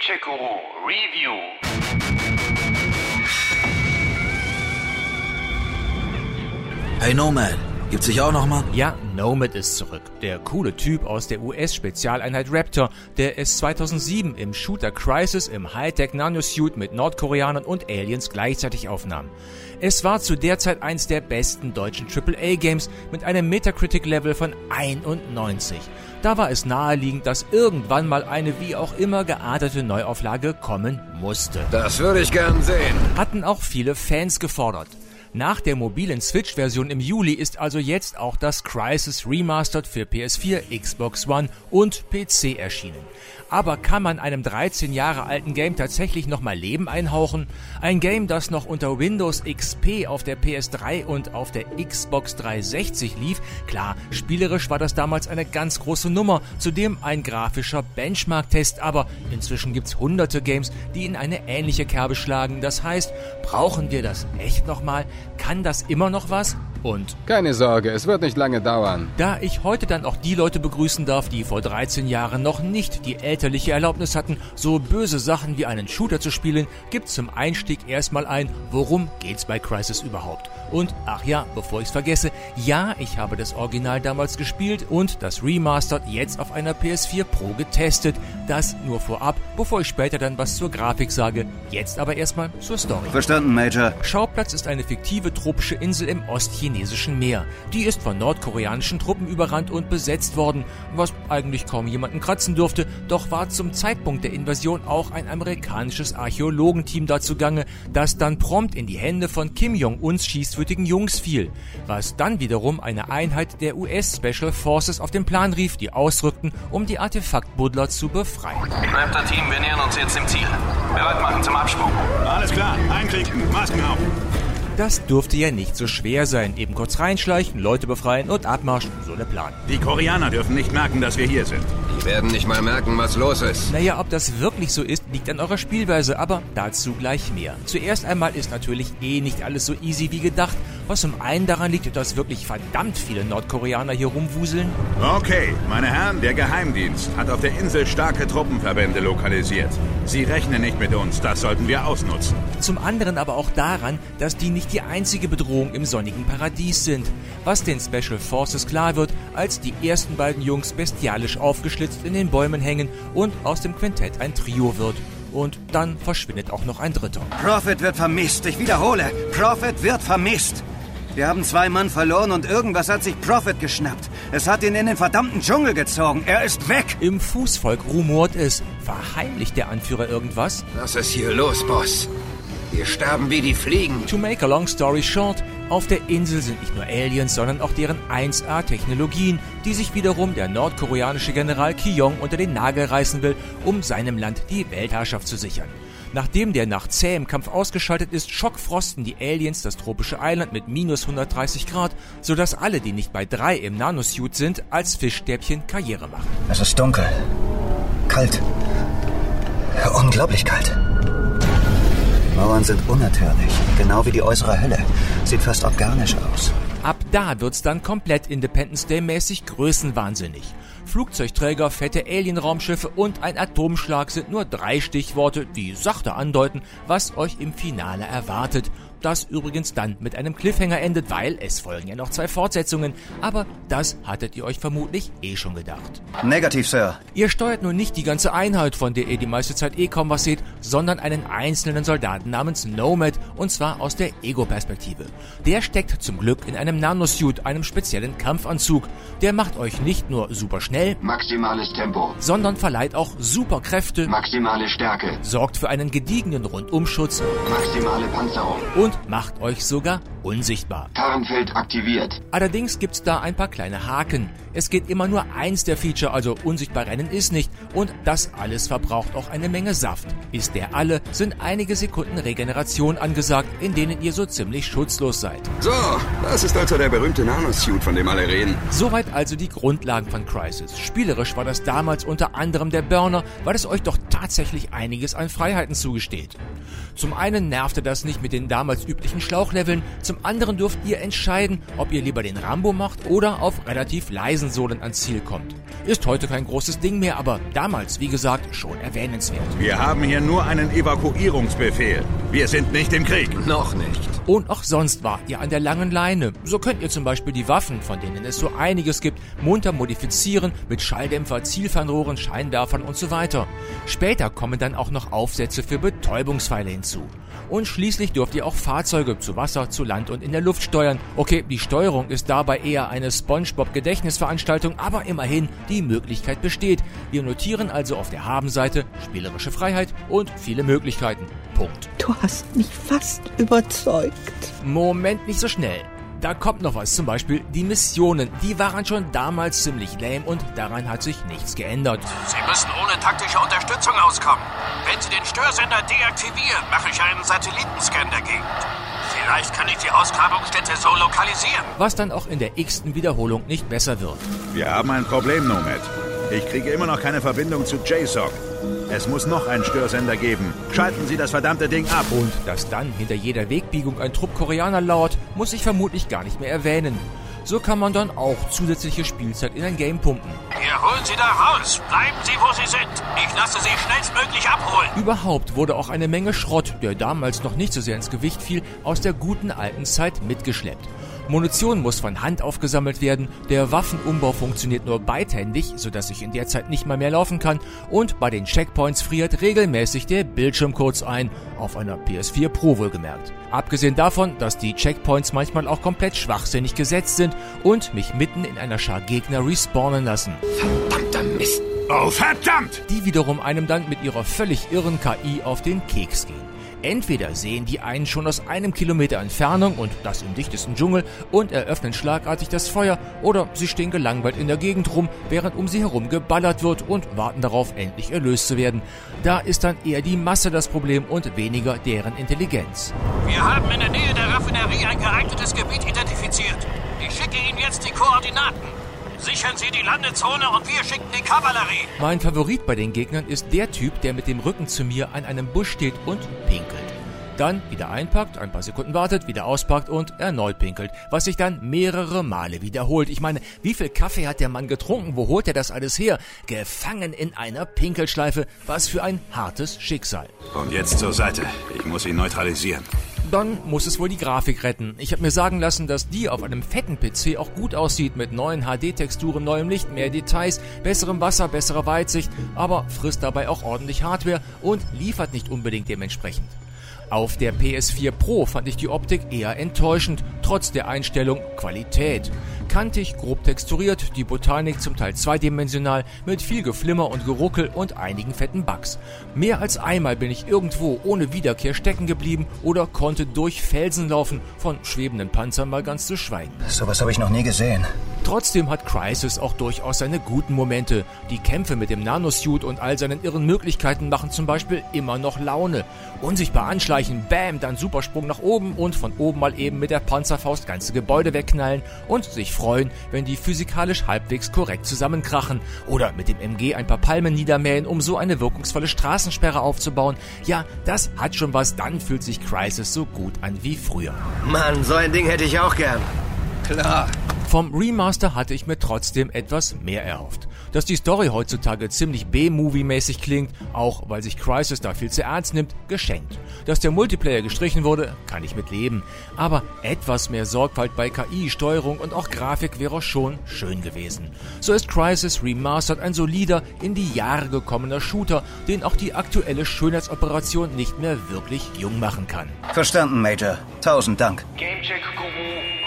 Gadget-Guru Review. Hey Nomad, gibt's dich auch noch mal? Ja, Nomad ist zurück. Der coole Typ aus der US-Spezialeinheit Raptor, der es 2007 im Shooter Crisis im Hightech Nanosuit mit Nordkoreanern und Aliens gleichzeitig aufnahm. Es war zu der Zeit eins der besten deutschen AAA-Games mit einem Metacritic-Level von 91. Da war es naheliegend, dass irgendwann mal eine wie auch immer geartete Neuauflage kommen musste. Das würde ich gern sehen. Hatten auch viele Fans gefordert. Nach der mobilen Switch-Version im Juli ist also jetzt auch das Crisis Remastered für PS4, Xbox One und PC erschienen. Aber kann man einem 13 Jahre alten Game tatsächlich nochmal Leben einhauchen? Ein Game, das noch unter Windows XP auf der PS3 und auf der Xbox 360 lief? Klar, spielerisch war das damals eine ganz große Nummer, zudem ein grafischer Benchmark-Test, aber inzwischen gibt's hunderte Games, die in eine ähnliche Kerbe schlagen. Das heißt, brauchen wir das echt nochmal? Kann das immer noch was? Und Keine Sorge, es wird nicht lange dauern. da ich heute dann auch die Leute begrüßen darf, die vor 13 Jahren noch nicht die elterliche Erlaubnis hatten, so böse Sachen wie einen Shooter zu spielen, gibt's zum Einstieg erstmal ein, worum geht's bei Crisis überhaupt? Und ach ja, bevor ich's vergesse, ja, ich habe das Original damals gespielt und das Remastered jetzt auf einer PS4 Pro getestet. Das nur vorab, bevor ich später dann was zur Grafik sage. Jetzt aber erstmal zur Story. Verstanden, Major. Schauplatz ist eine fiktive tropische Insel im ostchinesischen Meer. Die ist von nordkoreanischen Truppen überrannt und besetzt worden, was eigentlich kaum jemanden kratzen durfte, doch war zum Zeitpunkt der Invasion auch ein amerikanisches Archäologenteam dazu gange, das dann prompt in die Hände von Kim Jong-uns schießwürdigen Jungs fiel, was dann wiederum eine Einheit der US Special Forces auf den Plan rief, die ausrückten, um die Artefaktbuddler zu befreien. Raptor-Team, wir nähern uns jetzt dem Ziel. Bereit machen zum Absprung. Alles klar, einklinken, Masken auf. Das dürfte ja nicht so schwer sein. Eben kurz reinschleichen, Leute befreien und abmarschen. So der Plan. Die Koreaner dürfen nicht merken, dass wir hier sind. Die werden nicht mal merken, was los ist. Naja, ob das wirklich so ist, liegt an eurer Spielweise, aber dazu gleich mehr. Zuerst einmal ist natürlich eh nicht alles so easy wie gedacht, was zum einen daran liegt, dass wirklich verdammt viele Nordkoreaner hier rumwuseln. Okay, meine Herren, der Geheimdienst hat auf der Insel starke Truppenverbände lokalisiert. Sie rechnen nicht mit uns, das sollten wir ausnutzen. Zum anderen aber auch daran, dass die nicht die einzige Bedrohung im sonnigen Paradies sind. Was den Special Forces klar wird, als die ersten beiden Jungs bestialisch aufgeschlitzt in den Bäumen hängen und aus dem Quintett ein Trio wird. Und dann verschwindet auch noch ein dritter. Prophet wird vermisst. Ich wiederhole. Prophet wird vermisst. Wir haben zwei Mann verloren und irgendwas hat sich Prophet geschnappt. Es hat ihn in den verdammten Dschungel gezogen. Er ist weg. Im Fußvolk rumort es. Verheimlicht der Anführer irgendwas? Was ist hier los, Boss? Wir sterben wie die Fliegen. To make a long story short, auf der Insel sind nicht nur Aliens, sondern auch deren 1A-Technologien, die sich wiederum der nordkoreanische General Ki-yong unter den Nagel reißen will, um seinem Land die Weltherrschaft zu sichern. Nachdem der nach zähem Kampf ausgeschaltet ist, schockfrosten die Aliens das tropische Eiland mit minus 130 Grad, sodass alle, die nicht bei drei im Nanosuit sind, als Fischstäbchen Karriere machen. Es ist dunkel. Kalt. Unglaublich kalt. Die Mauern sind unnatürlich. Genau wie die äußere Hölle. Sieht fast organisch aus. Ab da wird's dann komplett Independence Day mäßig größenwahnsinnig. Flugzeugträger, fette Alienraumschiffe und ein Atomschlag sind nur drei Stichworte, die sachte andeuten, was euch im Finale erwartet. Das übrigens dann mit einem Cliffhanger endet, weil es folgen ja noch zwei Fortsetzungen. Aber das hattet ihr euch vermutlich eh schon gedacht. Negativ, Sir. Ihr steuert nun nicht die ganze Einheit, von der ihr die meiste Zeit eh kaum was seht, sondern einen einzelnen Soldaten namens Nomad, und zwar aus der Ego-Perspektive. Der steckt zum Glück in einem Nanosuit, einem speziellen Kampfanzug. Der macht euch nicht nur super schnell, Maximales Tempo. sondern verleiht auch super Kräfte, Maximale Stärke. sorgt für einen gediegenen Rundumschutz Maximale Panzerung. und macht euch sogar unsichtbar. Tarnfeld aktiviert. Allerdings gibt's da ein paar kleine Haken. Es geht immer nur eins der Feature, also unsichtbar rennen ist nicht. Und das alles verbraucht auch eine Menge Saft. Ist der alle, sind einige Sekunden Regeneration angesagt, in denen ihr so ziemlich schutzlos seid. So, das ist also der berühmte Nanosuit, von dem alle reden. Soweit also die Grundlagen von Crisis. Spielerisch war das damals unter anderem der Burner, weil es euch doch tatsächlich einiges an Freiheiten zugesteht. Zum einen nervte das nicht mit den damals üblichen Schlauchleveln, zum anderen dürft ihr entscheiden, ob ihr lieber den Rambo macht oder auf relativ leise Eisensohlen ans Ziel kommt. Ist heute kein großes Ding mehr, aber damals, wie gesagt, schon erwähnenswert. Wir haben hier nur einen Evakuierungsbefehl. Wir sind nicht im Krieg. Noch nicht. Und auch sonst wart ihr an der langen Leine. So könnt ihr zum Beispiel die Waffen, von denen es so einiges gibt, munter modifizieren mit Schalldämpfer, Zielfernrohren, Scheinwerfern und so weiter. Später kommen dann auch noch Aufsätze für Betäubungspfeile hinzu. Und schließlich dürft ihr auch Fahrzeuge zu Wasser, zu Land und in der Luft steuern. Okay, die Steuerung ist dabei eher eine SpongeBob-Gedächtnisveranstaltung, aber immerhin die Möglichkeit besteht. Wir notieren also auf der Habenseite spielerische Freiheit und viele Möglichkeiten. Punkt. Du hast mich fast überzeugt. Moment, nicht so schnell. Da kommt noch was, zum Beispiel die Missionen. Die waren schon damals ziemlich lame und daran hat sich nichts geändert. Sie müssen ohne taktische Unterstützung auskommen. Wenn Sie den Störsender deaktivieren, mache ich einen Satellitenscan der Gegend. Vielleicht kann ich die Ausgrabungsstätte so lokalisieren. Was dann auch in der x-ten Wiederholung nicht besser wird. Wir haben ein Problem, Nomad. Ich kriege immer noch keine Verbindung zu JSOC. Es muss noch einen Störsender geben. Schalten Sie das verdammte Ding ab. Und dass dann hinter jeder Wegbiegung ein Trupp Koreaner lauert, muss ich vermutlich gar nicht mehr erwähnen. So kann man dann auch zusätzliche Spielzeit in ein Game pumpen. Wir holen Sie da raus. Bleiben Sie, wo Sie sind. Ich lasse Sie schnellstmöglich abholen. Überhaupt wurde auch eine Menge Schrott, der damals noch nicht so sehr ins Gewicht fiel, aus der guten alten Zeit mitgeschleppt. Munition muss von Hand aufgesammelt werden, der Waffenumbau funktioniert nur beidhändig, sodass ich in der Zeit nicht mal mehr laufen kann und bei den Checkpoints friert regelmäßig der Bildschirm kurz ein, auf einer PS4 Pro wohlgemerkt. Abgesehen davon, dass die Checkpoints manchmal auch komplett schwachsinnig gesetzt sind und mich mitten in einer Schar Gegner respawnen lassen. Verdammter Mist. Oh, verdammt! Die wiederum einem dann mit ihrer völlig irren KI auf den Keks gehen. Entweder sehen die einen schon aus einem Kilometer Entfernung und das im dichtesten Dschungel und eröffnen schlagartig das Feuer, oder sie stehen gelangweilt in der Gegend rum, während um sie herum geballert wird und warten darauf, endlich erlöst zu werden. Da ist dann eher die Masse das Problem und weniger deren Intelligenz. Wir haben in der Nähe der Raffinerie ein geeignetes Gebiet identifiziert. Ich schicke Ihnen jetzt die Koordinaten. Sichern Sie die Landezone und wir schicken die Kavallerie. Mein Favorit bei den Gegnern ist der Typ, der mit dem Rücken zu mir an einem Busch steht und pinkelt. Dann wieder einpackt, ein paar Sekunden wartet, wieder auspackt und erneut pinkelt, was sich dann mehrere Male wiederholt. Ich meine, wie viel Kaffee hat der Mann getrunken? Wo holt er das alles her? Gefangen in einer Pinkelschleife. Was für ein hartes Schicksal. Und jetzt zur Seite. Ich muss ihn neutralisieren. Dann muss es wohl die Grafik retten. Ich habe mir sagen lassen, dass die auf einem fetten PC auch gut aussieht mit neuen HD-Texturen, neuem Licht, mehr Details, besserem Wasser, besserer Weitsicht, aber frisst dabei auch ordentlich Hardware und liefert nicht unbedingt dementsprechend. Auf der PS4 Pro fand ich die Optik eher enttäuschend, trotz der Einstellung Qualität. Kantig, grob texturiert, die Botanik zum Teil zweidimensional, mit viel Geflimmer und Geruckel und einigen fetten Bugs. Mehr als einmal bin ich irgendwo ohne Wiederkehr stecken geblieben oder konnte durch Felsen laufen, von schwebenden Panzern mal ganz zu schweigen. Sowas habe ich noch nie gesehen. Trotzdem hat Crisis auch durchaus seine guten Momente. Die Kämpfe mit dem Nanosuit und all seinen irren Möglichkeiten machen zum Beispiel immer noch Laune. Unsichtbar anschleichen, bam, dann Supersprung nach oben und von oben mal eben mit der Panzerfaust ganze Gebäude wegknallen und sich freuen, wenn die physikalisch halbwegs korrekt zusammenkrachen. Oder mit dem MG ein paar Palmen niedermähen, um so eine wirkungsvolle Straßensperre aufzubauen. Ja, das hat schon was, dann fühlt sich Crisis so gut an wie früher. Mann, so ein Ding hätte ich auch gern. Klar. Vom Remaster hatte ich mir trotzdem etwas mehr erhofft. Dass die Story heutzutage ziemlich B-Movie-mäßig klingt, auch weil sich Crisis da viel zu ernst nimmt, geschenkt. Dass der Multiplayer gestrichen wurde, kann ich mit leben. Aber etwas mehr Sorgfalt bei KI, Steuerung und auch Grafik wäre schon schön gewesen. So ist Crisis Remastered ein solider, in die Jahre gekommener Shooter, den auch die aktuelle Schönheitsoperation nicht mehr wirklich jung machen kann. Verstanden, Major. Tausend Dank. Gamecheck Guru.